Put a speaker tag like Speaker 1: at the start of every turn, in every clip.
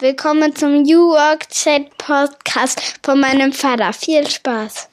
Speaker 1: Willkommen zum New Work Chat Podcast von meinem Vater. Viel Spaß.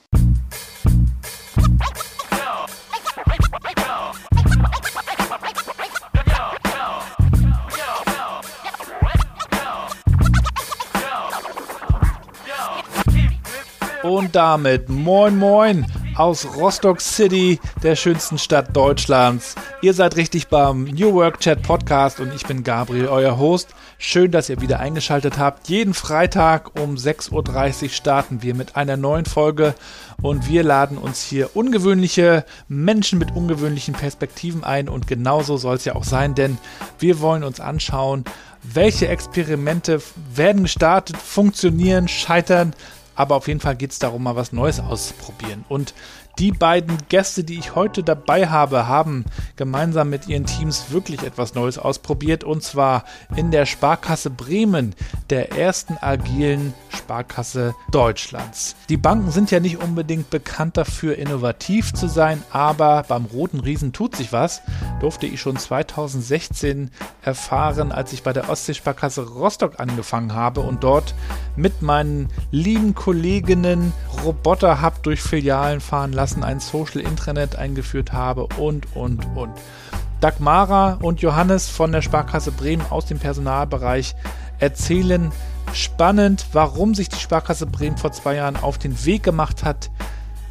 Speaker 2: Und damit moin moin aus Rostock City, der schönsten Stadt Deutschlands. Ihr seid richtig beim New Work Chat Podcast und ich bin Gabriel, euer Host. Schön, dass ihr wieder eingeschaltet habt. Jeden Freitag um 6.30 Uhr starten wir mit einer neuen Folge und wir laden uns hier ungewöhnliche Menschen mit ungewöhnlichen Perspektiven ein und genauso soll es ja auch sein, denn wir wollen uns anschauen, welche Experimente werden gestartet, funktionieren, scheitern, aber auf jeden Fall geht es darum, mal was Neues auszuprobieren. Und die beiden Gäste, die ich heute dabei habe, haben gemeinsam mit ihren Teams wirklich etwas Neues ausprobiert und zwar in der Sparkasse Bremen, der ersten agilen Sparkasse Deutschlands. Die Banken sind ja nicht unbedingt bekannt dafür, innovativ zu sein, aber beim Roten Riesen tut sich was. Durfte ich schon 2016 erfahren, als ich bei der Ostseesparkasse Rostock angefangen habe und dort mit meinen lieben Kolleginnen Roboter hab durch Filialen fahren lassen ein Social Intranet eingeführt habe und, und, und. Dagmara und Johannes von der Sparkasse Bremen aus dem Personalbereich erzählen spannend, warum sich die Sparkasse Bremen vor zwei Jahren auf den Weg gemacht hat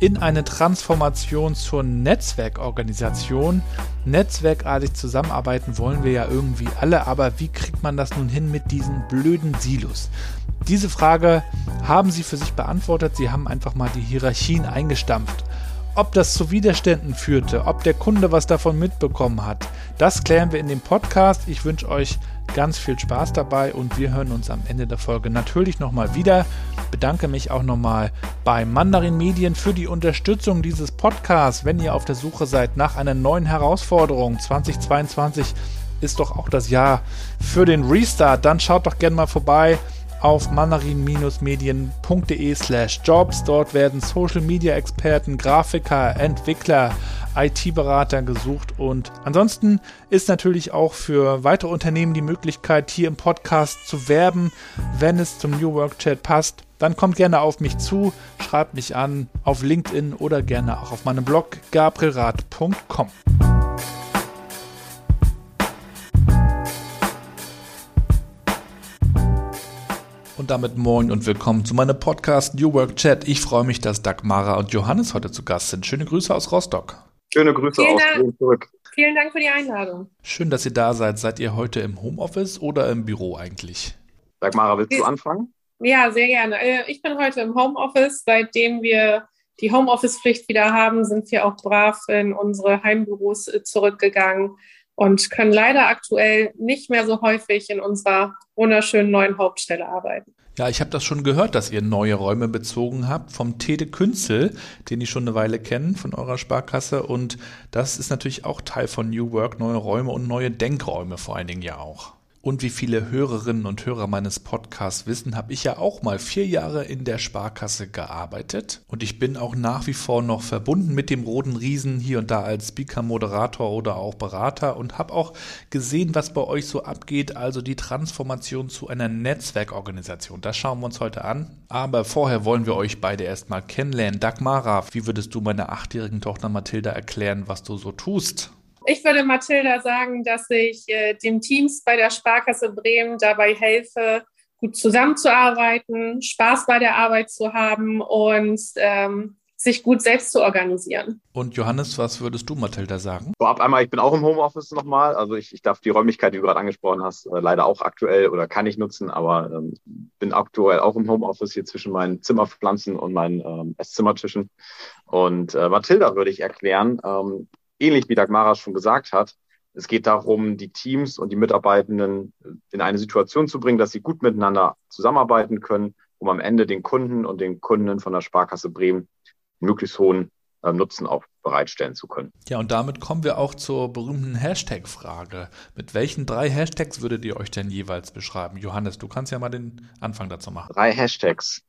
Speaker 2: in eine Transformation zur Netzwerkorganisation. Netzwerkartig zusammenarbeiten wollen wir ja irgendwie alle, aber wie kriegt man das nun hin mit diesen blöden Silos? Diese Frage haben sie für sich beantwortet. Sie haben einfach mal die Hierarchien eingestampft. Ob das zu Widerständen führte, ob der Kunde was davon mitbekommen hat, das klären wir in dem Podcast. Ich wünsche euch ganz viel Spaß dabei und wir hören uns am Ende der Folge natürlich nochmal wieder. Bedanke mich auch nochmal bei Mandarin Medien für die Unterstützung dieses Podcasts. Wenn ihr auf der Suche seid nach einer neuen Herausforderung 2022 ist doch auch das Jahr für den Restart, dann schaut doch gerne mal vorbei auf mandarin-medien.de slash jobs. Dort werden Social-Media-Experten, Grafiker, Entwickler, IT-Berater gesucht und ansonsten ist natürlich auch für weitere Unternehmen die Möglichkeit, hier im Podcast zu werben, wenn es zum New Work Chat passt. Dann kommt gerne auf mich zu, schreibt mich an auf LinkedIn oder gerne auch auf meinem Blog gabrielrad.com. Und damit moin und willkommen zu meinem Podcast New Work Chat. Ich freue mich, dass Dagmara und Johannes heute zu Gast sind. Schöne Grüße aus Rostock.
Speaker 3: Schöne Grüße
Speaker 4: Vielen
Speaker 3: aus
Speaker 4: Dank.
Speaker 3: zurück.
Speaker 4: Vielen Dank für die Einladung.
Speaker 2: Schön, dass ihr da seid. Seid ihr heute im Homeoffice oder im Büro eigentlich?
Speaker 3: Dagmara, willst du anfangen?
Speaker 4: Ja, sehr gerne. Äh, Ich bin heute im Homeoffice. Seitdem wir die Homeoffice-Pflicht wieder haben, sind wir auch brav in unsere Heimbüros äh, zurückgegangen und können leider aktuell nicht mehr so häufig in unserer wunderschönen neuen Hauptstelle arbeiten.
Speaker 2: Ja, ich habe das schon gehört, dass ihr neue Räume bezogen habt vom Tede Künzel, den ich schon eine Weile kenne von eurer Sparkasse. Und das ist natürlich auch Teil von New Work, neue Räume und neue Denkräume vor allen Dingen ja auch. Und wie viele Hörerinnen und Hörer meines Podcasts wissen, habe ich ja auch mal vier Jahre in der Sparkasse gearbeitet. Und ich bin auch nach wie vor noch verbunden mit dem Roten Riesen, hier und da als Speaker, Moderator oder auch Berater und habe auch gesehen, was bei euch so abgeht, also die Transformation zu einer Netzwerkorganisation. Das schauen wir uns heute an. Aber vorher wollen wir euch beide erstmal kennenlernen. Dagmara, wie würdest du meiner achtjährigen Tochter Mathilda erklären, was du so tust?
Speaker 4: Ich würde Mathilda sagen, dass ich äh, dem Teams bei der Sparkasse Bremen dabei helfe, gut zusammenzuarbeiten, Spaß bei der Arbeit zu haben und ähm, sich gut selbst zu organisieren.
Speaker 2: Und Johannes, was würdest du Mathilda sagen?
Speaker 3: Vorab einmal, ich bin auch im Homeoffice nochmal. Also ich, ich darf die Räumlichkeit, die du gerade angesprochen hast, äh, leider auch aktuell oder kann ich nutzen, aber ähm, bin aktuell auch im Homeoffice hier zwischen meinen Zimmerpflanzen und meinen ähm, Esszimmertischen. Und äh, Mathilda würde ich erklären, ähm, ähnlich wie Dagmara schon gesagt hat, es geht darum, die Teams und die Mitarbeitenden in eine Situation zu bringen, dass sie gut miteinander zusammenarbeiten können, um am Ende den Kunden und den Kundinnen von der Sparkasse Bremen möglichst hohen äh, Nutzen auch bereitstellen zu können.
Speaker 2: Ja, und damit kommen wir auch zur berühmten Hashtag-Frage. Mit welchen drei Hashtags würdet ihr euch denn jeweils beschreiben? Johannes, du kannst ja mal den Anfang dazu machen.
Speaker 3: Drei Hashtags.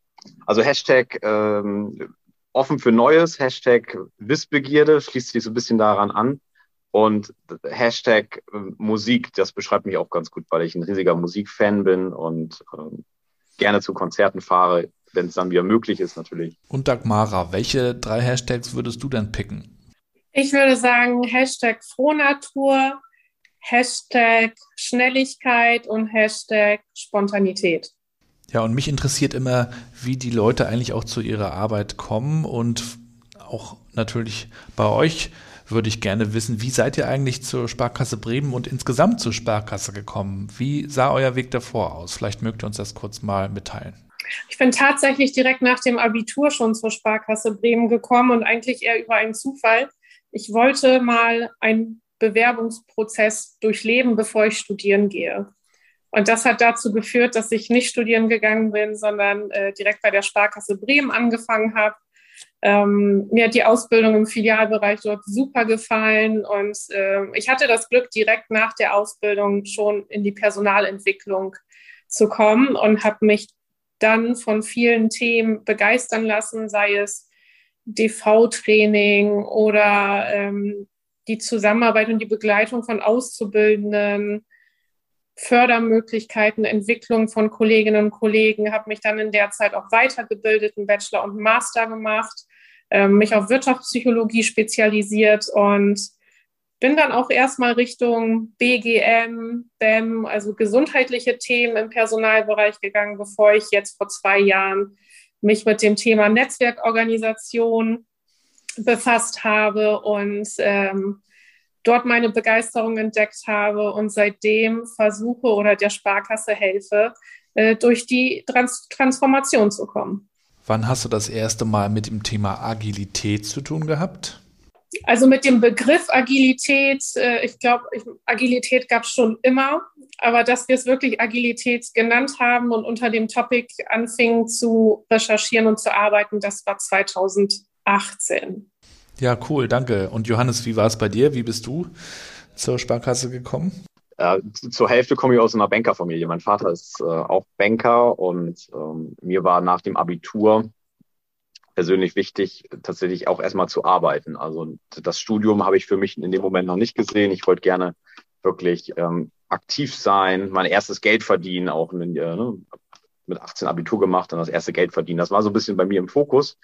Speaker 3: Also Hashtag ähm, offen für Neues, Hashtag Wissbegierde, schließt sich so ein bisschen daran an. Und Hashtag äh, Musik, das beschreibt mich auch ganz gut, weil ich ein riesiger Musikfan bin und ähm, gerne zu Konzerten fahre, wenn es dann wieder möglich ist natürlich.
Speaker 2: Und Dagmara, welche drei Hashtags würdest du denn picken?
Speaker 4: Ich würde sagen Hashtag Frohnatur, Hashtag Schnelligkeit und Hashtag Spontanität.
Speaker 2: Ja, und mich interessiert immer, wie die Leute eigentlich auch zu ihrer Arbeit kommen und auch natürlich bei euch würde ich gerne wissen, wie seid ihr eigentlich zur Sparkasse Bremen und insgesamt zur Sparkasse gekommen? Wie sah euer Weg davor aus? Vielleicht mögt ihr uns das kurz mal mitteilen.
Speaker 4: Ich bin tatsächlich direkt nach dem Abitur schon zur Sparkasse Bremen gekommen und eigentlich eher über einen Zufall. Ich wollte mal einen Bewerbungsprozess durchleben, bevor ich studieren gehe. Und das hat dazu geführt, dass ich nicht studieren gegangen bin, sondern äh, direkt bei der Sparkasse Bremen angefangen habe. Ähm, mir hat die Ausbildung im Filialbereich dort super gefallen und äh, ich hatte das Glück, direkt nach der Ausbildung schon in die Personalentwicklung zu kommen und habe mich dann von vielen Themen begeistern lassen, sei es DV-Training oder ähm, die Zusammenarbeit und die Begleitung von Auszubildenden, Fördermöglichkeiten, Entwicklung von Kolleginnen und Kollegen, habe mich dann in der Zeit auch weitergebildet, einen Bachelor und einen Master gemacht, äh, mich auf Wirtschaftspsychologie spezialisiert und bin dann auch erstmal Richtung BGM, BEM, also gesundheitliche Themen im Personalbereich gegangen, bevor ich jetzt vor zwei Jahren mich mit dem Thema Netzwerkorganisation befasst habe und ähm, dort meine Begeisterung entdeckt habe und seitdem versuche oder der Sparkasse helfe, äh, durch die Trans Transformation zu kommen.
Speaker 2: Wann hast du das erste Mal mit dem Thema Agilität zu tun gehabt?
Speaker 4: Also mit dem Begriff Agilität, äh, ich glaube, Agilität gab es schon immer, aber dass wir es wirklich Agilität genannt haben und unter dem Topic anfingen zu recherchieren und zu arbeiten, das war 2018.
Speaker 2: Ja, cool, danke. Und Johannes, wie war es bei dir? Wie bist du zur Sparkasse gekommen?
Speaker 3: Äh, zur Hälfte komme ich aus einer Bankerfamilie. Mein Vater ist äh, auch Banker und ähm, mir war nach dem Abitur persönlich wichtig, tatsächlich auch erstmal zu arbeiten. Also das Studium habe ich für mich in dem Moment noch nicht gesehen. Ich wollte gerne wirklich ähm, aktiv sein, mein erstes Geld verdienen, auch mit, äh, ne, mit 18 Abitur gemacht und das erste Geld verdienen. Das war so ein bisschen bei mir im Fokus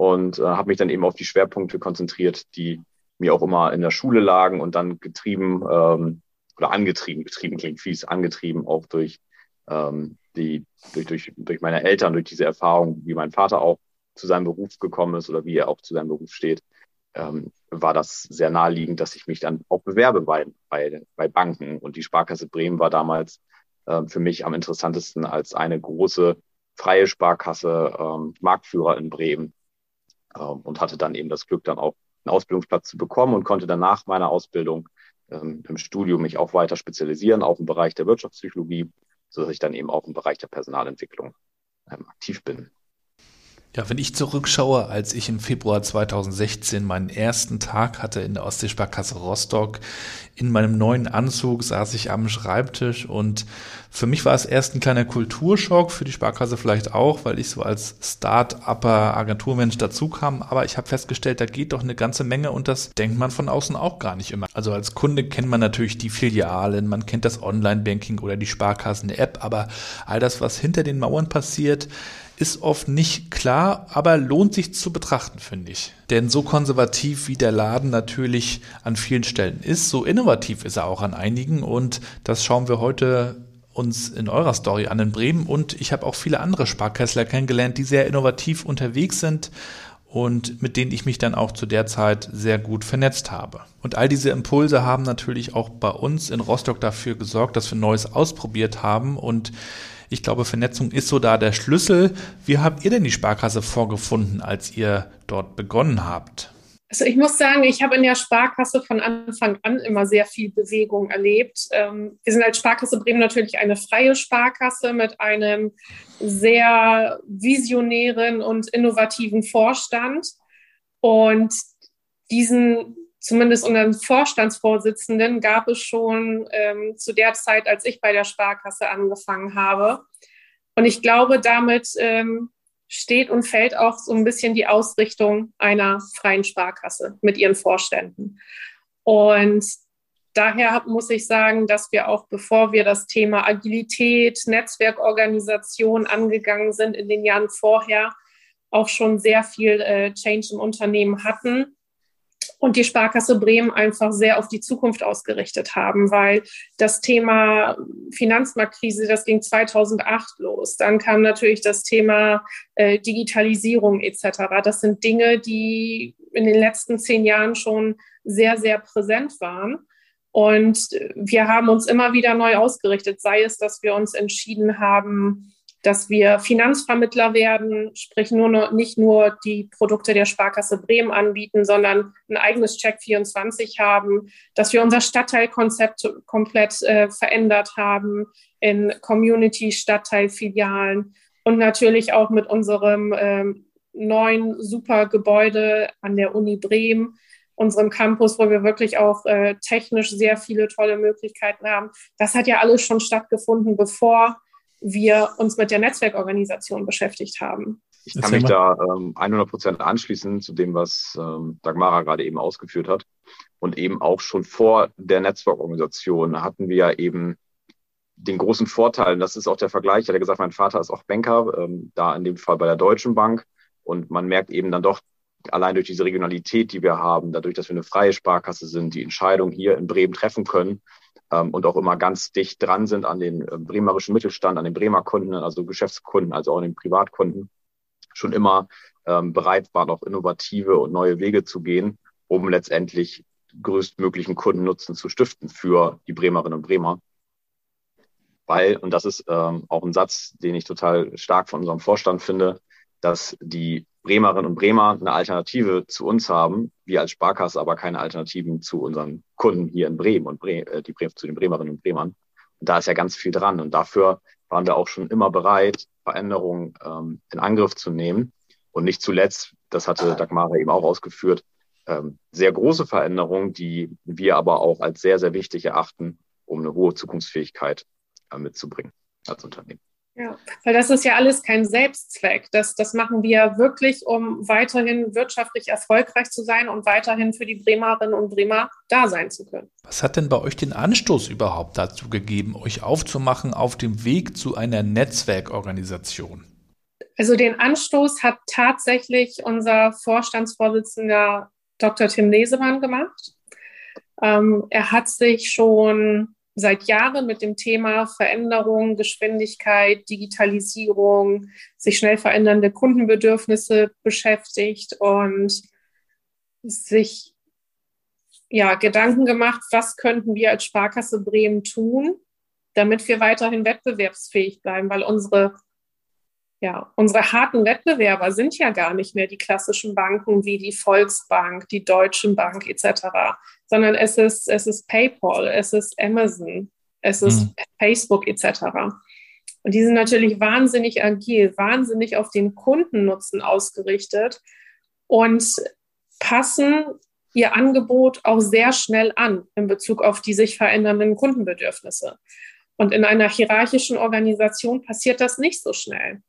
Speaker 3: und äh, habe mich dann eben auf die Schwerpunkte konzentriert, die mir auch immer in der Schule lagen und dann getrieben ähm, oder angetrieben, getrieben klingt fies, angetrieben auch durch ähm, die durch, durch, durch meine Eltern, durch diese Erfahrung, wie mein Vater auch zu seinem Beruf gekommen ist oder wie er auch zu seinem Beruf steht, ähm, war das sehr naheliegend, dass ich mich dann auch bewerbe bei, bei, bei Banken. Und die Sparkasse Bremen war damals äh, für mich am interessantesten als eine große freie Sparkasse, ähm, Marktführer in Bremen, und hatte dann eben das Glück, dann auch einen Ausbildungsplatz zu bekommen und konnte dann nach meiner Ausbildung ähm, im Studium mich auch weiter spezialisieren, auch im Bereich der Wirtschaftspsychologie, sodass ich dann eben auch im Bereich der Personalentwicklung ähm, aktiv bin.
Speaker 2: Ja, wenn ich zurückschaue, als ich im Februar 2016 meinen ersten Tag hatte in der Ostseesparkasse Rostock, in meinem neuen Anzug saß ich am Schreibtisch und für mich war es erst ein kleiner Kulturschock, für die Sparkasse vielleicht auch, weil ich so als Start-Upper Agenturmensch dazu kam, aber ich habe festgestellt, da geht doch eine ganze Menge und das denkt man von außen auch gar nicht immer. Also als Kunde kennt man natürlich die Filialen, man kennt das Online-Banking oder die Sparkassen-App, aber all das, was hinter den Mauern passiert, ist oft nicht klar, aber lohnt sich zu betrachten, finde ich. Denn so konservativ wie der Laden natürlich an vielen Stellen ist, so innovativ ist er auch an einigen und das schauen wir heute uns in eurer Story an in Bremen und ich habe auch viele andere Sparkessler kennengelernt, die sehr innovativ unterwegs sind und mit denen ich mich dann auch zu der Zeit sehr gut vernetzt habe. Und all diese Impulse haben natürlich auch bei uns in Rostock dafür gesorgt, dass wir Neues ausprobiert haben und ich glaube, Vernetzung ist so da der Schlüssel. Wie habt ihr denn die Sparkasse vorgefunden, als ihr dort begonnen habt?
Speaker 4: Also ich muss sagen, ich habe in der Sparkasse von Anfang an immer sehr viel Bewegung erlebt. Ähm, wir sind als Sparkasse Bremen natürlich eine freie Sparkasse mit einem sehr visionären und innovativen Vorstand. Und diesen zumindest unseren Vorstandsvorsitzenden gab es schon ähm, zu der Zeit, als ich bei der Sparkasse angefangen habe. Und ich glaube, damit ähm, steht und fällt auch so ein bisschen die Ausrichtung einer freien Sparkasse mit ihren Vorständen. Und daher muss ich sagen, dass wir auch, bevor wir das Thema Agilität, Netzwerkorganisation angegangen sind in den Jahren vorher, auch schon sehr viel äh, Change im Unternehmen hatten und die Sparkasse Bremen einfach sehr auf die Zukunft ausgerichtet haben, weil das Thema Finanzmarktkrise, das ging 2008 los. Dann kam natürlich das Thema äh, Digitalisierung etc. Das sind Dinge, die in den letzten zehn Jahren schon sehr, sehr präsent waren. Und wir haben uns immer wieder neu ausgerichtet, sei es, dass wir uns entschieden haben, dass wir Finanzvermittler werden, sprich nur noch, nicht nur die Produkte der Sparkasse Bremen anbieten, sondern ein eigenes Check24 haben, dass wir unser Stadtteilkonzept komplett äh, verändert haben in Community-Stadtteilfilialen und natürlich auch mit unserem ähm, neuen super Gebäude an der Uni Bremen, unserem Campus, wo wir wirklich auch äh, technisch sehr viele tolle Möglichkeiten haben. Das hat ja alles schon stattgefunden, bevor wir uns mit der Netzwerkorganisation beschäftigt haben.
Speaker 3: Ich kann mich da ähm, 100 Prozent anschließen zu dem, was ähm, Dagmara gerade eben ausgeführt hat. Und eben auch schon vor der Netzwerkorganisation hatten wir ja eben den großen Vorteil, und das ist auch der Vergleich, ich hatte gesagt, mein Vater ist auch Banker, ähm, da in dem Fall bei der Deutschen Bank. Und man merkt eben dann doch, allein durch diese Regionalität, die wir haben, dadurch, dass wir eine freie Sparkasse sind, die Entscheidung hier in Bremen treffen können, ähm, und auch immer ganz dicht dran sind an den äh, bremerischen Mittelstand, an den Bremer Kunden, also Geschäftskunden, also auch an den Privatkunden, schon immer ähm, bereit waren, auch innovative und neue Wege zu gehen, um letztendlich größtmöglichen Kundennutzen zu stiften für die Bremerinnen und Bremer. Weil, und das ist ähm, auch ein Satz, den ich total stark von unserem Vorstand finde, dass die Bremerinnen und Bremer eine Alternative zu uns haben, wir als Sparkasse aber keine Alternativen zu unseren Kunden hier in Bremen und Bre äh, die Bre zu den Bremerinnen und Bremern. Und da ist ja ganz viel dran. Und dafür waren wir auch schon immer bereit, Veränderungen ähm, in Angriff zu nehmen. Und nicht zuletzt, das hatte Dagmara eben auch ausgeführt, ähm, sehr große Veränderungen, die wir aber auch als sehr, sehr wichtig erachten, um eine hohe Zukunftsfähigkeit äh, mitzubringen als Unternehmen.
Speaker 4: Ja, weil das ist ja alles kein Selbstzweck. Das, das machen wir wirklich, um weiterhin wirtschaftlich erfolgreich zu sein und weiterhin für die Bremerinnen und Bremer da sein zu können.
Speaker 2: Was hat denn bei euch den Anstoß überhaupt dazu gegeben, euch aufzumachen auf dem Weg zu einer Netzwerkorganisation?
Speaker 4: Also den Anstoß hat tatsächlich unser Vorstandsvorsitzender Dr. Tim Lesemann gemacht. Ähm, er hat sich schon seit Jahren mit dem Thema Veränderung, Geschwindigkeit, Digitalisierung, sich schnell verändernde Kundenbedürfnisse beschäftigt und sich ja, Gedanken gemacht, was könnten wir als Sparkasse Bremen tun, damit wir weiterhin wettbewerbsfähig bleiben, weil unsere ja, unsere harten Wettbewerber sind ja gar nicht mehr die klassischen Banken wie die Volksbank, die Deutsche Bank etc., sondern es ist, es ist PayPal, es ist Amazon, es ist mhm. Facebook etc. Und die sind natürlich wahnsinnig agil, wahnsinnig auf den Kundennutzen ausgerichtet und passen ihr Angebot auch sehr schnell an in Bezug auf die sich verändernden Kundenbedürfnisse. Und in einer hierarchischen Organisation passiert das nicht so schnell.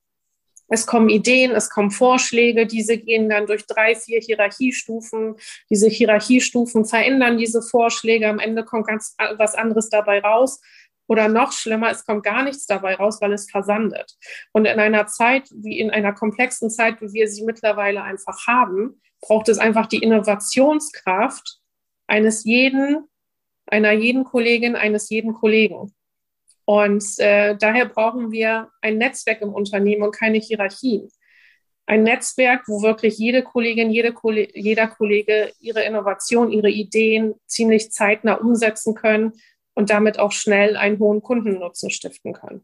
Speaker 4: Es kommen Ideen, es kommen Vorschläge, diese gehen dann durch drei, vier Hierarchiestufen. Diese Hierarchiestufen verändern diese Vorschläge. Am Ende kommt ganz was anderes dabei raus. Oder noch schlimmer, es kommt gar nichts dabei raus, weil es versandet. Und in einer Zeit, wie in einer komplexen Zeit, wie wir sie mittlerweile einfach haben, braucht es einfach die Innovationskraft eines jeden, einer jeden Kollegin, eines jeden Kollegen. Und äh, daher brauchen wir ein Netzwerk im Unternehmen und keine Hierarchien. Ein Netzwerk, wo wirklich jede Kollegin, jede Kolle jeder Kollege ihre Innovation, ihre Ideen ziemlich zeitnah umsetzen können und damit auch schnell einen hohen Kundennutzen stiften können.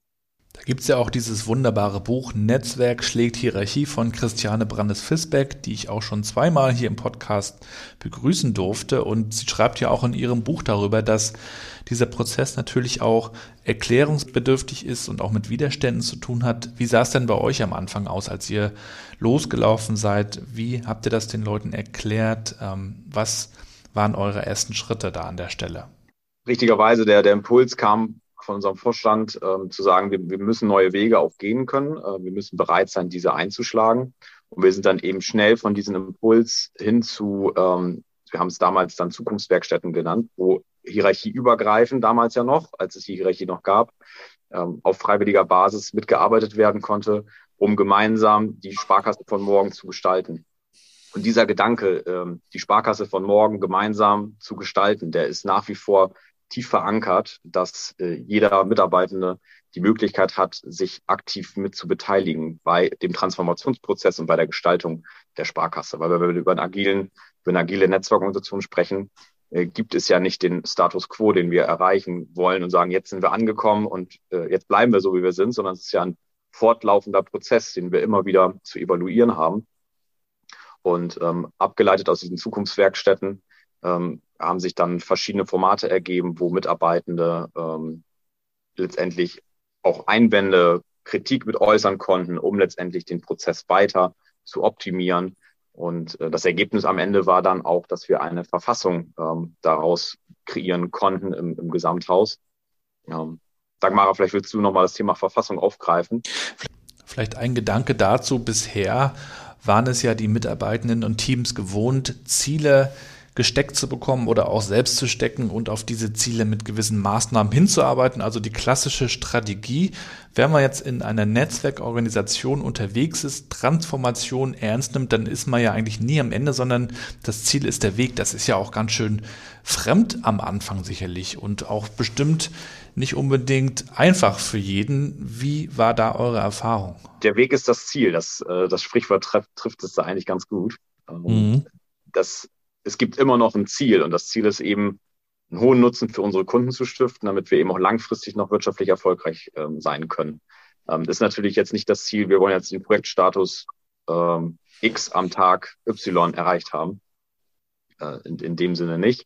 Speaker 2: Da gibt es ja auch dieses wunderbare Buch Netzwerk schlägt Hierarchie von Christiane Brandes-Fisbeck, die ich auch schon zweimal hier im Podcast begrüßen durfte. Und sie schreibt ja auch in ihrem Buch darüber, dass dieser Prozess natürlich auch erklärungsbedürftig ist und auch mit Widerständen zu tun hat. Wie sah es denn bei euch am Anfang aus, als ihr losgelaufen seid? Wie habt ihr das den Leuten erklärt? Ähm, was waren eure ersten Schritte da an der Stelle?
Speaker 3: Richtigerweise, der, der Impuls kam von unserem Vorstand ähm, zu sagen, wir, wir müssen neue Wege auch gehen können. Äh, wir müssen bereit sein, diese einzuschlagen. Und wir sind dann eben schnell von diesem Impuls hin zu ähm, wir haben es damals dann Zukunftswerkstätten genannt, wo hierarchieübergreifend damals ja noch, als es die Hierarchie noch gab, ähm, auf freiwilliger Basis mitgearbeitet werden konnte, um gemeinsam die Sparkasse von morgen zu gestalten. Und dieser Gedanke, ähm, die Sparkasse von morgen gemeinsam zu gestalten, der ist nach wie vor tief verankert, dass äh, jeder Mitarbeitende die Möglichkeit hat, sich aktiv mit zu beteiligen bei dem Transformationsprozess und bei der Gestaltung der Sparkasse. Weil wenn wir über, einen agilen, über eine agile Netzwerkorganisation sprechen, äh, gibt es ja nicht den Status quo, den wir erreichen wollen und sagen, jetzt sind wir angekommen und äh, jetzt bleiben wir so, wie wir sind, sondern es ist ja ein fortlaufender Prozess, den wir immer wieder zu evaluieren haben. Und ähm, abgeleitet aus diesen Zukunftswerkstätten ähm, haben sich dann verschiedene Formate ergeben, wo Mitarbeitende ähm, letztendlich auch Einwände, Kritik mit äußern konnten, um letztendlich den Prozess weiter zu optimieren. Und äh, das Ergebnis am Ende war dann auch, dass wir eine Verfassung ähm, daraus kreieren konnten im, im Gesamthaus. Ähm, Dagmara, vielleicht willst du nochmal das Thema Verfassung aufgreifen.
Speaker 2: Vielleicht ein Gedanke dazu. Bisher waren es ja die Mitarbeitenden und Teams gewohnt, Ziele gesteckt zu bekommen oder auch selbst zu stecken und auf diese Ziele mit gewissen Maßnahmen hinzuarbeiten. Also die klassische Strategie, wenn man jetzt in einer Netzwerkorganisation unterwegs ist, Transformation ernst nimmt, dann ist man ja eigentlich nie am Ende, sondern das Ziel ist der Weg. Das ist ja auch ganz schön fremd am Anfang sicherlich und auch bestimmt nicht unbedingt einfach für jeden. Wie war da eure Erfahrung?
Speaker 3: Der Weg ist das Ziel. Das, äh, das Sprichwort trifft, es da eigentlich ganz gut. Ähm, mhm. Das es gibt immer noch ein Ziel und das Ziel ist eben, einen hohen Nutzen für unsere Kunden zu stiften, damit wir eben auch langfristig noch wirtschaftlich erfolgreich ähm, sein können. Ähm, das ist natürlich jetzt nicht das Ziel, wir wollen jetzt den Projektstatus ähm, X am Tag Y erreicht haben. Äh, in, in dem Sinne nicht,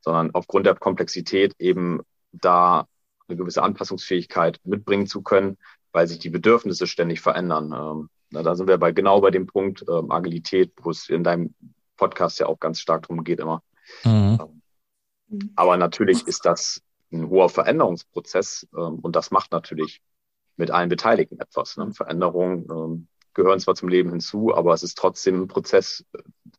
Speaker 3: sondern aufgrund der Komplexität eben da eine gewisse Anpassungsfähigkeit mitbringen zu können, weil sich die Bedürfnisse ständig verändern. Ähm, na, da sind wir bei genau bei dem Punkt ähm, Agilität, wo es in deinem Podcast ja auch ganz stark drum geht immer. Mhm. Ähm, aber natürlich ist das ein hoher Veränderungsprozess ähm, und das macht natürlich mit allen Beteiligten etwas. Ne? Veränderungen ähm, gehören zwar zum Leben hinzu, aber es ist trotzdem ein Prozess.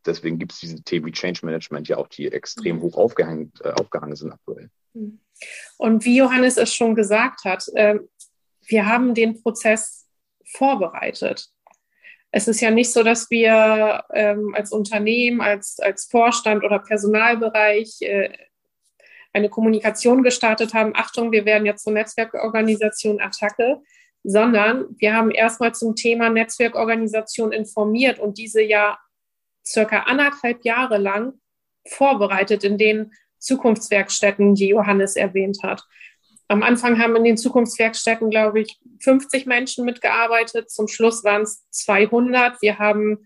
Speaker 3: Deswegen gibt es diese Themen wie Change Management ja auch, die extrem mhm. hoch aufgehängt, äh, aufgehangen sind aktuell.
Speaker 4: Mhm. Und wie Johannes es schon gesagt hat, äh, wir haben den Prozess vorbereitet es ist ja nicht so, dass wir ähm, als Unternehmen, als, als Vorstand oder Personalbereich äh, eine Kommunikation gestartet haben, Achtung, wir werden jetzt zur Netzwerkorganisation Attacke, sondern wir haben erstmal zum Thema Netzwerkorganisation informiert und diese ja circa anderthalb Jahre lang vorbereitet in den Zukunftswerkstätten, die Johannes erwähnt hat. Am Anfang haben in den Zukunftswerkstätten, glaube ich, 50 Menschen mitgearbeitet. Zum Schluss waren es 200. Wir haben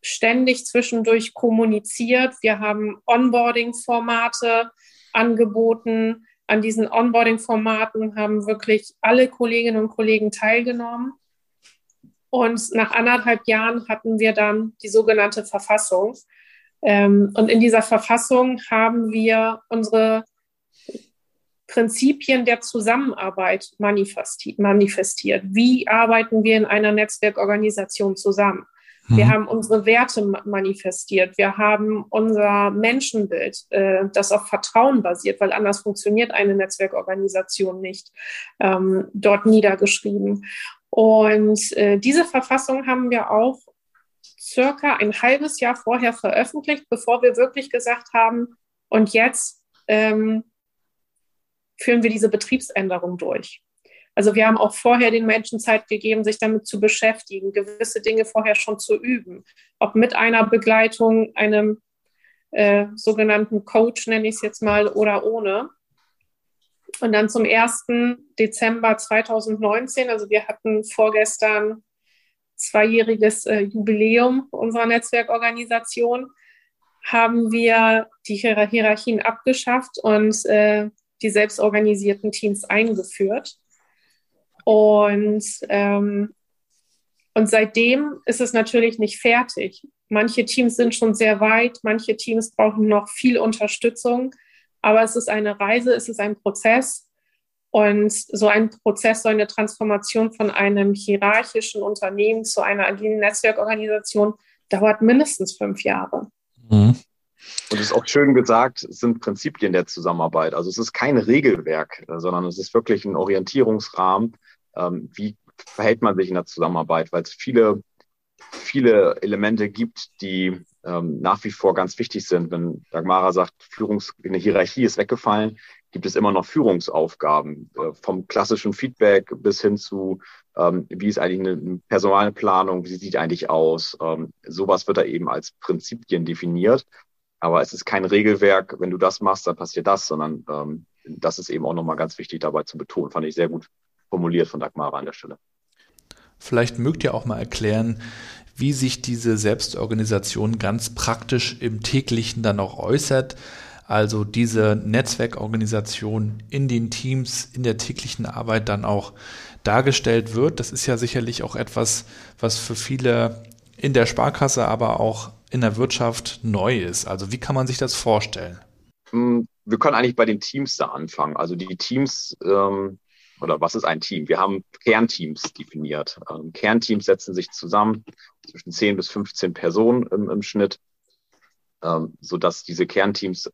Speaker 4: ständig zwischendurch kommuniziert. Wir haben Onboarding-Formate angeboten. An diesen Onboarding-Formaten haben wirklich alle Kolleginnen und Kollegen teilgenommen. Und nach anderthalb Jahren hatten wir dann die sogenannte Verfassung. Ähm, und in dieser Verfassung haben wir unsere Prinzipien der Zusammenarbeit manifestiert. Wie arbeiten wir in einer Netzwerkorganisation zusammen? Mhm. Wir haben unsere Werte manifestiert. Wir haben unser Menschenbild, äh, das auf Vertrauen basiert, weil anders funktioniert eine Netzwerkorganisation nicht, ähm, dort niedergeschrieben. Und äh, diese Verfassung haben wir auch circa ein halbes Jahr vorher veröffentlicht, bevor wir wirklich gesagt haben, und jetzt ähm, führen wir diese Betriebsänderung durch. Also wir haben auch vorher den Menschen Zeit gegeben, sich damit zu beschäftigen, gewisse Dinge vorher schon zu üben, ob mit einer Begleitung, einem äh, sogenannten Coach, nenne ich es jetzt mal, oder ohne. Und dann zum 1. Dezember 2019, also wir hatten vorgestern zweijähriges äh, Jubiläum unserer Netzwerkorganisation, haben wir die Hierarchien abgeschafft und äh, die selbstorganisierten Teams eingeführt. Und, ähm, und seitdem ist es natürlich nicht fertig. Manche Teams sind schon sehr weit, manche Teams brauchen noch viel Unterstützung, aber es ist eine Reise, es ist ein Prozess. Und so ein Prozess, so eine Transformation von einem hierarchischen Unternehmen zu einer agilen Netzwerkorganisation dauert mindestens fünf Jahre. Mhm.
Speaker 3: Und es ist auch schön gesagt, es sind Prinzipien der Zusammenarbeit. Also es ist kein Regelwerk, äh, sondern es ist wirklich ein Orientierungsrahmen. Ähm, wie verhält man sich in der Zusammenarbeit? Weil es viele, viele Elemente gibt, die ähm, nach wie vor ganz wichtig sind. Wenn Dagmara sagt, Führungs eine Hierarchie ist weggefallen, gibt es immer noch Führungsaufgaben, äh, vom klassischen Feedback bis hin zu, ähm, wie ist eigentlich eine Personalplanung, wie sieht die eigentlich aus? Sowas wird da eben als Prinzipien definiert. Aber es ist kein Regelwerk, wenn du das machst, dann passiert das, sondern ähm, das ist eben auch nochmal ganz wichtig dabei zu betonen. Fand ich sehr gut formuliert von Dagmara an der Stelle.
Speaker 2: Vielleicht mögt ihr auch mal erklären, wie sich diese Selbstorganisation ganz praktisch im täglichen dann auch äußert. Also diese Netzwerkorganisation in den Teams, in der täglichen Arbeit dann auch dargestellt wird. Das ist ja sicherlich auch etwas, was für viele in der Sparkasse, aber auch in der Wirtschaft neu ist. Also wie kann man sich das vorstellen?
Speaker 3: Hm, wir können eigentlich bei den Teams da anfangen. Also die Teams, ähm, oder was ist ein Team? Wir haben Kernteams definiert. Ähm, Kernteams setzen sich zusammen zwischen 10 bis 15 Personen im, im Schnitt, ähm, sodass diese Kernteams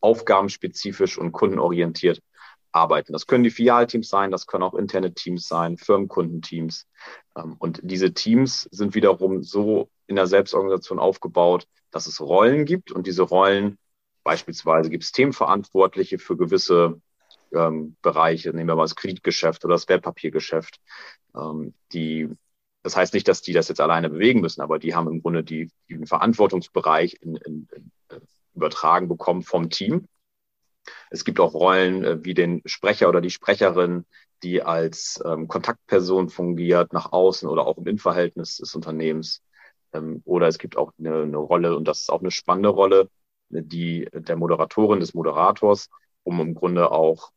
Speaker 3: aufgabenspezifisch und kundenorientiert arbeiten. Das können die Filialteams sein, das können auch interne Teams sein, Firmenkundenteams. Ähm, und diese Teams sind wiederum so in der Selbstorganisation aufgebaut, dass es Rollen gibt und diese Rollen, beispielsweise gibt es Themenverantwortliche für gewisse ähm, Bereiche, nehmen wir mal das Kreditgeschäft oder das Wertpapiergeschäft, ähm, die das heißt nicht, dass die das jetzt alleine bewegen müssen, aber die haben im Grunde die, den Verantwortungsbereich in, in, in, äh, übertragen bekommen vom Team. Es gibt auch Rollen äh, wie den Sprecher oder die Sprecherin, die als ähm, Kontaktperson fungiert nach außen oder auch im Innenverhältnis des Unternehmens. Ähm, oder es gibt auch eine, eine Rolle, und das ist auch eine spannende Rolle, die der Moderatorin, des Moderators, um im Grunde auch,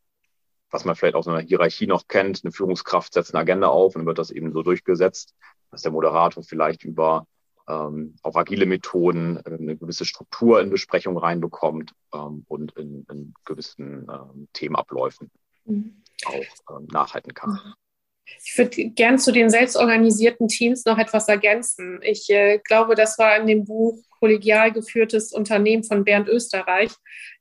Speaker 3: was man vielleicht aus einer Hierarchie noch kennt, eine Führungskraft setzt eine Agenda auf und dann wird das eben so durchgesetzt, dass der Moderator vielleicht über ähm, auch agile Methoden äh, eine gewisse Struktur in Besprechungen reinbekommt ähm, und in, in gewissen ähm, Themenabläufen mhm. auch ähm, nachhalten kann.
Speaker 4: Ich würde gern zu den selbstorganisierten Teams noch etwas ergänzen. Ich äh, glaube, das war in dem Buch Kollegial geführtes Unternehmen von Bernd Österreich.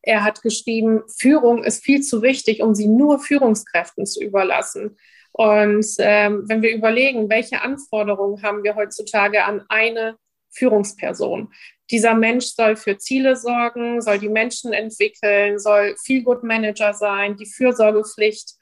Speaker 4: Er hat geschrieben, Führung ist viel zu wichtig, um sie nur Führungskräften zu überlassen. Und ähm, wenn wir überlegen, welche Anforderungen haben wir heutzutage an eine Führungsperson? Dieser Mensch soll für Ziele sorgen, soll die Menschen entwickeln, soll Feel Good Manager sein, die Fürsorgepflicht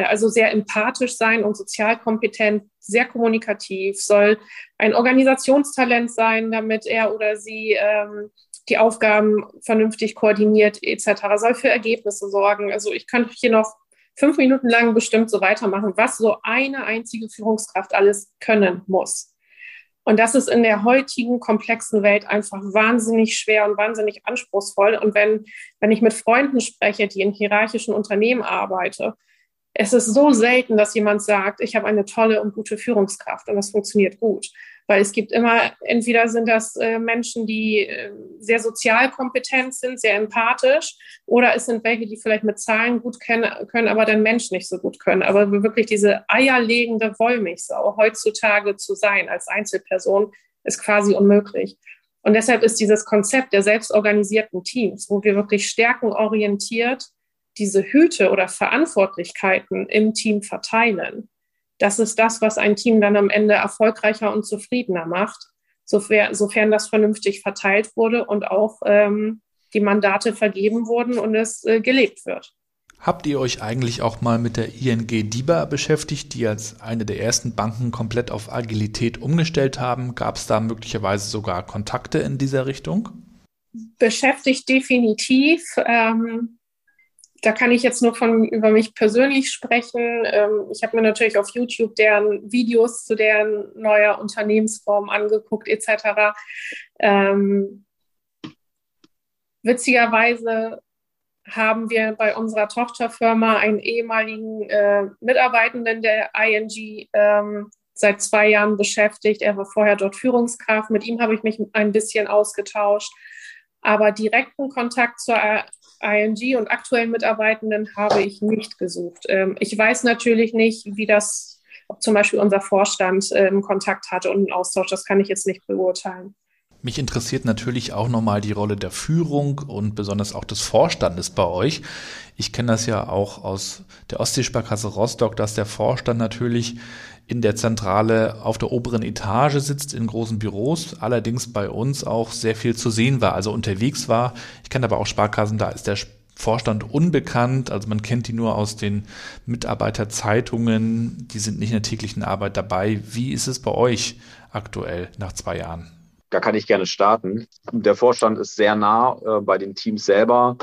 Speaker 4: also sehr empathisch sein und sozial kompetent, sehr kommunikativ, soll ein Organisationstalent sein, damit er oder sie ähm, die Aufgaben vernünftig koordiniert etc., soll für Ergebnisse sorgen. Also ich könnte hier noch fünf Minuten lang bestimmt so weitermachen, was so eine einzige Führungskraft alles können muss. Und das ist in der heutigen komplexen Welt einfach wahnsinnig schwer und wahnsinnig anspruchsvoll. Und wenn, wenn ich mit Freunden spreche, die in hierarchischen Unternehmen arbeiten, es ist so selten, dass jemand sagt, ich habe eine tolle und gute Führungskraft und das funktioniert gut. Weil es gibt immer, entweder sind das äh, Menschen, die äh, sehr sozial kompetent sind, sehr empathisch, oder es sind welche, die vielleicht mit Zahlen gut können, können aber den Mensch nicht so gut können. Aber wirklich diese eierlegende Wollmilchsau heutzutage zu sein als Einzelperson ist quasi unmöglich. Und deshalb ist dieses Konzept der selbstorganisierten Teams, wo wir wirklich stärkenorientiert diese Hüte oder Verantwortlichkeiten im Team verteilen. Das ist das, was ein Team dann am Ende erfolgreicher und zufriedener macht, sofern, sofern das vernünftig verteilt wurde und auch ähm, die Mandate vergeben wurden und es äh, gelebt wird.
Speaker 2: Habt ihr euch eigentlich auch mal mit der ING DIBA beschäftigt, die als eine der ersten Banken komplett auf Agilität umgestellt haben? Gab es da möglicherweise sogar Kontakte in dieser Richtung?
Speaker 4: Beschäftigt definitiv. Ähm, da kann ich jetzt nur von über mich persönlich sprechen. Ähm, ich habe mir natürlich auf YouTube deren Videos zu deren neuer Unternehmensform angeguckt etc. Ähm, witzigerweise haben wir bei unserer Tochterfirma einen ehemaligen äh, Mitarbeitenden der ING ähm, seit zwei Jahren beschäftigt. Er war vorher dort Führungskraft. Mit ihm habe ich mich ein bisschen ausgetauscht. Aber direkten Kontakt zur ING und aktuellen Mitarbeitenden habe ich nicht gesucht. Ähm, ich weiß natürlich nicht, wie das, ob zum Beispiel unser Vorstand ähm, Kontakt hatte und einen Austausch, das kann ich jetzt nicht beurteilen.
Speaker 2: Mich interessiert natürlich auch nochmal die Rolle der Führung und besonders auch des Vorstandes bei euch. Ich kenne das ja auch aus der Ostseesparkasse Rostock, dass der Vorstand natürlich in der Zentrale auf der oberen Etage sitzt, in großen Büros, allerdings bei uns auch sehr viel zu sehen war, also unterwegs war. Ich kenne aber auch Sparkassen, da ist der Vorstand unbekannt, also man kennt die nur aus den Mitarbeiterzeitungen, die sind nicht in der täglichen Arbeit dabei. Wie ist es bei euch aktuell nach zwei Jahren?
Speaker 3: Da kann ich gerne starten. Der Vorstand ist sehr nah äh, bei den Teams selber.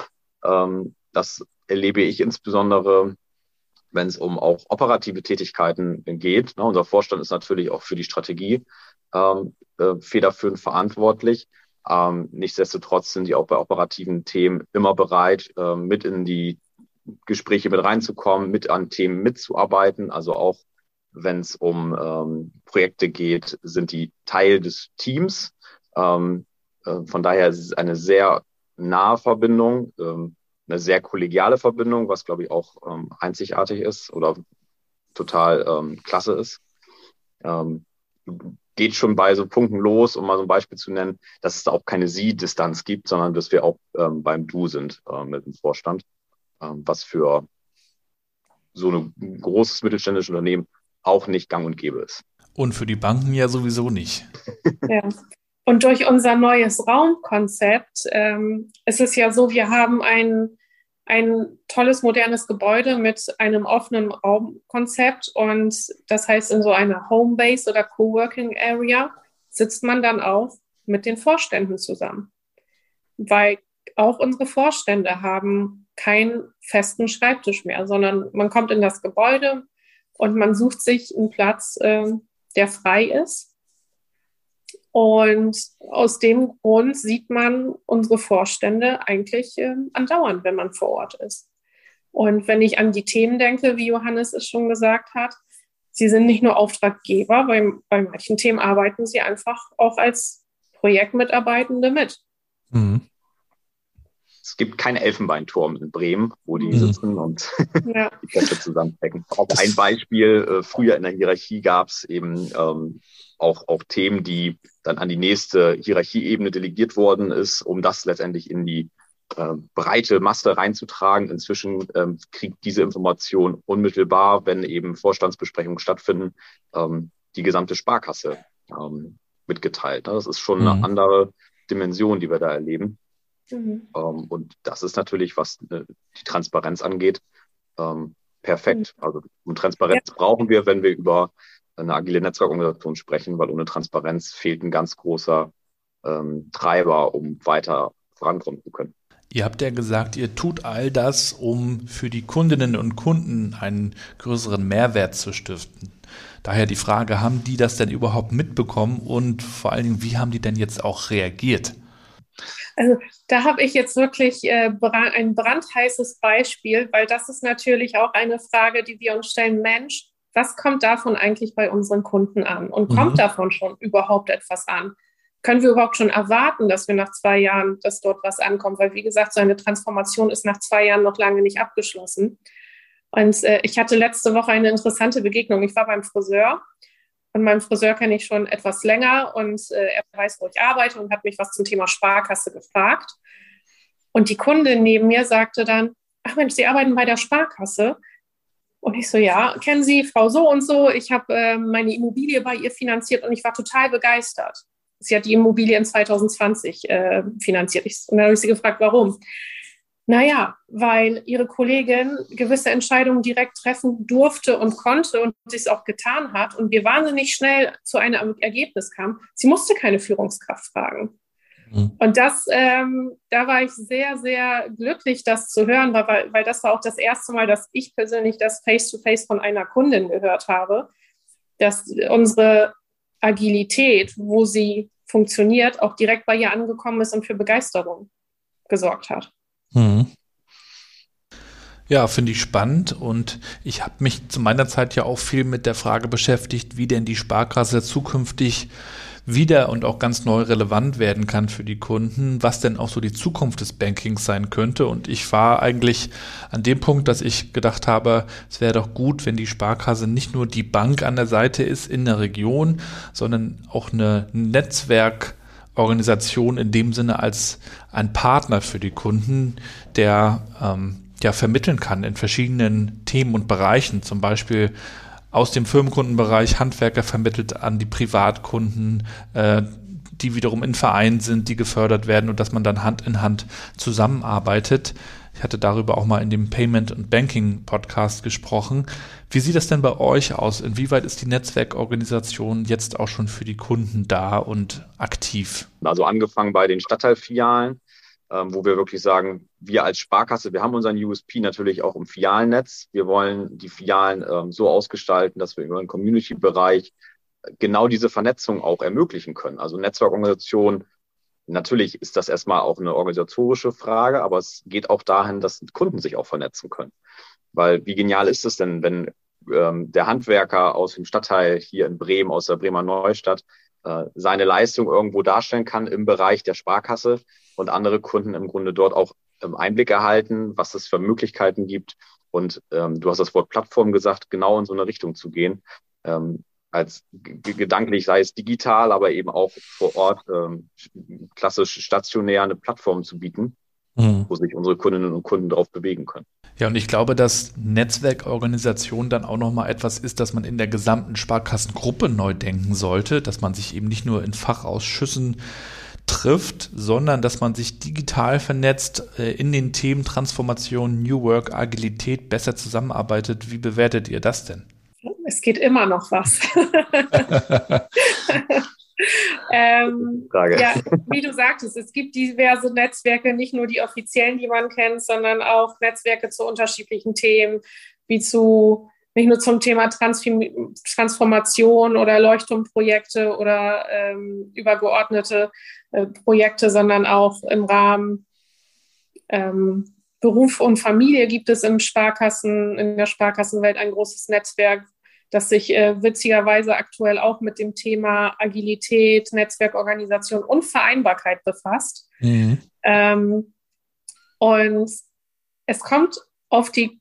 Speaker 3: Ähm, das erlebe ich insbesondere, wenn es um auch operative Tätigkeiten geht. Ne, unser Vorstand ist natürlich auch für die Strategie ähm, äh, federführend verantwortlich. Ähm, nichtsdestotrotz sind die auch bei operativen Themen immer bereit, äh, mit in die Gespräche mit reinzukommen, mit an Themen mitzuarbeiten. Also auch wenn es um ähm, Projekte geht, sind die Teil des Teams. Ähm, äh, von daher ist es eine sehr nahe Verbindung, ähm, eine sehr kollegiale Verbindung, was glaube ich auch ähm, einzigartig ist oder total ähm, klasse ist. Ähm, geht schon bei so Punkten los, um mal so ein Beispiel zu nennen, dass es da auch keine Sie-Distanz gibt, sondern dass wir auch ähm, beim Du sind äh, mit dem Vorstand, ähm, was für so ein großes mittelständisches Unternehmen auch nicht gang und gäbe ist.
Speaker 2: Und für die Banken ja sowieso nicht.
Speaker 4: ja. Und durch unser neues Raumkonzept ähm, ist es ja so, wir haben ein ein tolles, modernes Gebäude mit einem offenen Raumkonzept. Und das heißt, in so einer Homebase oder Coworking Area sitzt man dann auch mit den Vorständen zusammen. Weil auch unsere Vorstände haben keinen festen Schreibtisch mehr, sondern man kommt in das Gebäude und man sucht sich einen Platz, äh, der frei ist und aus dem Grund sieht man unsere Vorstände eigentlich äh, andauernd, wenn man vor Ort ist. Und wenn ich an die Themen denke, wie Johannes es schon gesagt hat, sie sind nicht nur Auftraggeber, bei, bei manchen Themen arbeiten sie einfach auch als Projektmitarbeitende mit. Mhm.
Speaker 3: Es gibt keinen Elfenbeinturm in Bremen, wo die mhm. sitzen und ja. die Köpfe zusammenstecken. Auch ein Beispiel, äh, früher in der Hierarchie gab es eben ähm, auch, auch Themen, die dann an die nächste Hierarchieebene delegiert worden ist, um das letztendlich in die äh, breite Masse reinzutragen. Inzwischen ähm, kriegt diese Information unmittelbar, wenn eben Vorstandsbesprechungen stattfinden, ähm, die gesamte Sparkasse ähm, mitgeteilt. Das ist schon mhm. eine andere Dimension, die wir da erleben. Mhm. Ähm, und das ist natürlich, was äh, die Transparenz angeht, ähm, perfekt. Mhm. Also und Transparenz ja. brauchen wir, wenn wir über eine agile Netzwerkorganisation sprechen, weil ohne Transparenz fehlt ein ganz großer ähm, Treiber, um weiter vorankommen zu können.
Speaker 2: Ihr habt ja gesagt, ihr tut all das, um für die Kundinnen und Kunden einen größeren Mehrwert zu stiften. Daher die Frage, haben die das denn überhaupt mitbekommen und vor allen Dingen, wie haben die denn jetzt auch reagiert?
Speaker 4: Also da habe ich jetzt wirklich äh, ein brandheißes Beispiel, weil das ist natürlich auch eine Frage, die wir uns stellen. Mensch, was kommt davon eigentlich bei unseren Kunden an? Und kommt mhm. davon schon überhaupt etwas an? Können wir überhaupt schon erwarten, dass wir nach zwei Jahren, dass dort was ankommt? Weil, wie gesagt, so eine Transformation ist nach zwei Jahren noch lange nicht abgeschlossen. Und äh, ich hatte letzte Woche eine interessante Begegnung. Ich war beim Friseur und meinen Friseur kenne ich schon etwas länger und äh, er weiß, wo ich arbeite und hat mich was zum Thema Sparkasse gefragt. Und die Kundin neben mir sagte dann, ach Mensch, Sie arbeiten bei der Sparkasse. Und ich so, ja, kennen Sie Frau so und so? Ich habe äh, meine Immobilie bei ihr finanziert und ich war total begeistert. Sie hat die Immobilie in 2020 äh, finanziert. Ich, und dann habe ich sie gefragt, warum? Naja, weil ihre Kollegin gewisse Entscheidungen direkt treffen durfte und konnte und es auch getan hat und wir wahnsinnig schnell zu einem Ergebnis kamen. Sie musste keine Führungskraft fragen. Mhm. Und das, ähm, da war ich sehr, sehr glücklich, das zu hören, weil, weil das war auch das erste Mal, dass ich persönlich das Face-to-Face -face von einer Kundin gehört habe, dass unsere Agilität, wo sie funktioniert, auch direkt bei ihr angekommen ist und für Begeisterung gesorgt hat. Mhm.
Speaker 2: Ja, finde ich spannend und ich habe mich zu meiner Zeit ja auch viel mit der Frage beschäftigt, wie denn die Sparkasse zukünftig wieder und auch ganz neu relevant werden kann für die Kunden, was denn auch so die Zukunft des Bankings sein könnte. Und ich war eigentlich an dem Punkt, dass ich gedacht habe, es wäre doch gut, wenn die Sparkasse nicht nur die Bank an der Seite ist in der Region, sondern auch eine Netzwerk Organisation in dem Sinne als ein Partner für die Kunden, der ähm, ja vermitteln kann in verschiedenen Themen und Bereichen, zum Beispiel aus dem Firmenkundenbereich Handwerker vermittelt an die Privatkunden, äh, die wiederum in Vereinen sind, die gefördert werden und dass man dann Hand in Hand zusammenarbeitet. Ich hatte darüber auch mal in dem Payment und Banking Podcast gesprochen. Wie sieht das denn bei euch aus? Inwieweit ist die Netzwerkorganisation jetzt auch schon für die Kunden da und aktiv?
Speaker 3: Also angefangen bei den Stadtteilfilialen, ähm, wo wir wirklich sagen, wir als Sparkasse, wir haben unseren USP natürlich auch im Filialnetz. Wir wollen die Filialen ähm, so ausgestalten, dass wir über den Community-Bereich genau diese Vernetzung auch ermöglichen können. Also Netzwerkorganisation Natürlich ist das erstmal auch eine organisatorische Frage, aber es geht auch dahin, dass Kunden sich auch vernetzen können. Weil wie genial ist es denn, wenn ähm, der Handwerker aus dem Stadtteil hier in Bremen, aus der Bremer Neustadt, äh, seine Leistung irgendwo darstellen kann im Bereich der Sparkasse und andere Kunden im Grunde dort auch ähm, Einblick erhalten, was es für Möglichkeiten gibt. Und ähm, du hast das Wort Plattform gesagt, genau in so eine Richtung zu gehen. Ähm, als gedanklich, sei es digital, aber eben auch vor Ort ähm, klassisch stationär eine Plattform zu bieten, mhm. wo sich unsere Kundinnen und Kunden drauf bewegen können.
Speaker 2: Ja, und ich glaube, dass Netzwerkorganisation dann auch nochmal etwas ist, dass man in der gesamten Sparkassengruppe neu denken sollte, dass man sich eben nicht nur in Fachausschüssen trifft, sondern dass man sich digital vernetzt, äh, in den Themen Transformation, New Work, Agilität besser zusammenarbeitet. Wie bewertet ihr das denn?
Speaker 4: Es geht immer noch was. ähm, ja, wie du sagtest, es gibt diverse Netzwerke, nicht nur die offiziellen, die man kennt, sondern auch Netzwerke zu unterschiedlichen Themen, wie zu nicht nur zum Thema Transformation oder Leuchtturmprojekte oder ähm, übergeordnete äh, Projekte, sondern auch im Rahmen ähm, Beruf und Familie gibt es im Sparkassen, in der Sparkassenwelt ein großes Netzwerk, das sich äh, witzigerweise aktuell auch mit dem Thema Agilität, Netzwerkorganisation und Vereinbarkeit befasst. Mhm. Ähm, und es kommt auf die,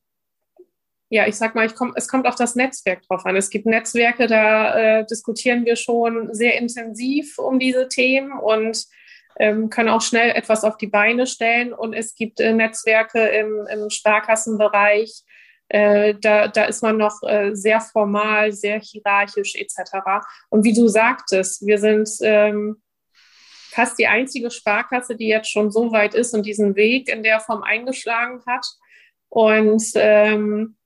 Speaker 4: ja, ich sag mal, ich komm, es kommt auf das Netzwerk drauf an. Es gibt Netzwerke, da äh, diskutieren wir schon sehr intensiv um diese Themen und können auch schnell etwas auf die Beine stellen. Und es gibt äh, Netzwerke im, im Sparkassenbereich, äh, da, da ist man noch äh, sehr formal, sehr hierarchisch etc. Und wie du sagtest, wir sind ähm, fast die einzige Sparkasse, die jetzt schon so weit ist und diesen Weg in der Form eingeschlagen hat. Und, ähm,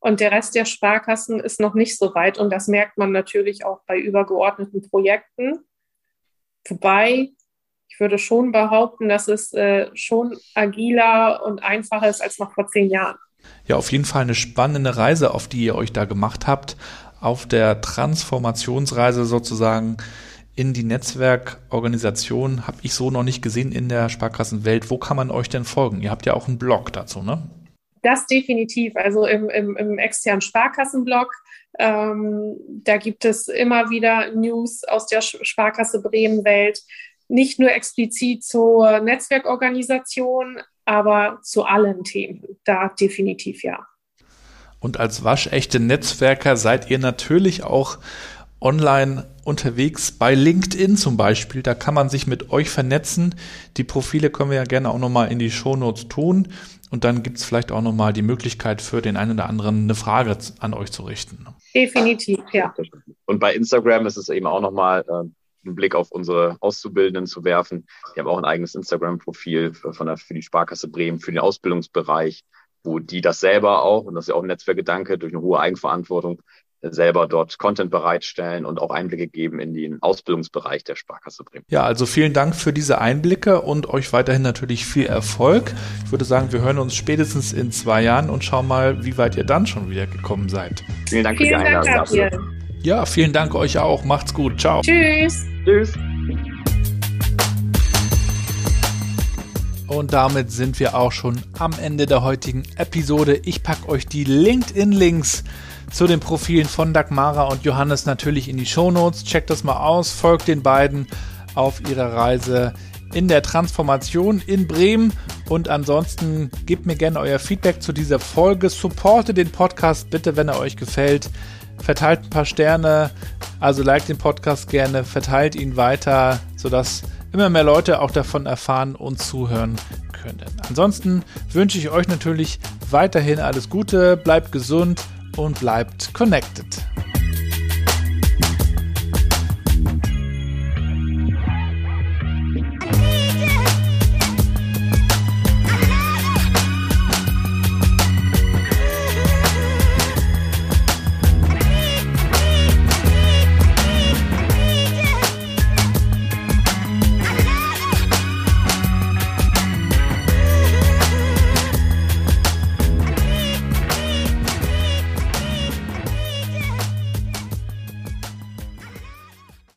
Speaker 4: und der Rest der Sparkassen ist noch nicht so weit. Und das merkt man natürlich auch bei übergeordneten Projekten. Wobei ich würde schon behaupten, dass es äh, schon agiler und einfacher ist als noch vor zehn Jahren.
Speaker 2: Ja, auf jeden Fall eine spannende Reise, auf die ihr euch da gemacht habt. Auf der Transformationsreise sozusagen in die Netzwerkorganisation habe ich so noch nicht gesehen in der Sparkassenwelt. Wo kann man euch denn folgen? Ihr habt ja auch einen Blog dazu, ne?
Speaker 4: Das definitiv. Also im, im, im externen Sparkassenblog. Ähm, da gibt es immer wieder News aus der Sparkasse Bremen-Welt. Nicht nur explizit zur Netzwerkorganisation, aber zu allen Themen, da definitiv ja.
Speaker 2: Und als waschechte Netzwerker seid ihr natürlich auch online unterwegs bei LinkedIn zum Beispiel. Da kann man sich mit euch vernetzen. Die Profile können wir ja gerne auch nochmal in die Shownotes tun. Und dann gibt es vielleicht auch nochmal die Möglichkeit für den einen oder anderen eine Frage an euch zu richten.
Speaker 4: Definitiv, ja.
Speaker 3: Und bei Instagram ist es eben auch nochmal äh, einen Blick auf unsere Auszubildenden zu werfen. Die haben auch ein eigenes Instagram-Profil für, für die Sparkasse Bremen, für den Ausbildungsbereich, wo die das selber auch, und das ist ja auch ein Netzwerkgedanke, durch eine hohe Eigenverantwortung selber dort Content bereitstellen und auch Einblicke geben in den Ausbildungsbereich der Sparkasse Bremen.
Speaker 2: Ja, also vielen Dank für diese Einblicke und euch weiterhin natürlich viel Erfolg. Ich würde sagen, wir hören uns spätestens in zwei Jahren und schauen mal, wie weit ihr dann schon wieder gekommen seid.
Speaker 3: Vielen Dank vielen für die Einladung. Dank
Speaker 2: ja, vielen Dank euch auch. Macht's gut. Ciao.
Speaker 4: Tschüss.
Speaker 3: Tschüss.
Speaker 2: Und damit sind wir auch schon am Ende der heutigen Episode. Ich packe euch die LinkedIn-Links zu den Profilen von Dagmara und Johannes natürlich in die Shownotes. Checkt das mal aus, folgt den beiden auf ihrer Reise in der Transformation in Bremen. Und ansonsten gebt mir gerne euer Feedback zu dieser Folge. Supporte den Podcast bitte, wenn er euch gefällt verteilt ein paar Sterne, also liked den Podcast gerne, verteilt ihn weiter, sodass immer mehr Leute auch davon erfahren und zuhören können. Ansonsten wünsche ich euch natürlich weiterhin alles Gute, bleibt gesund und bleibt connected.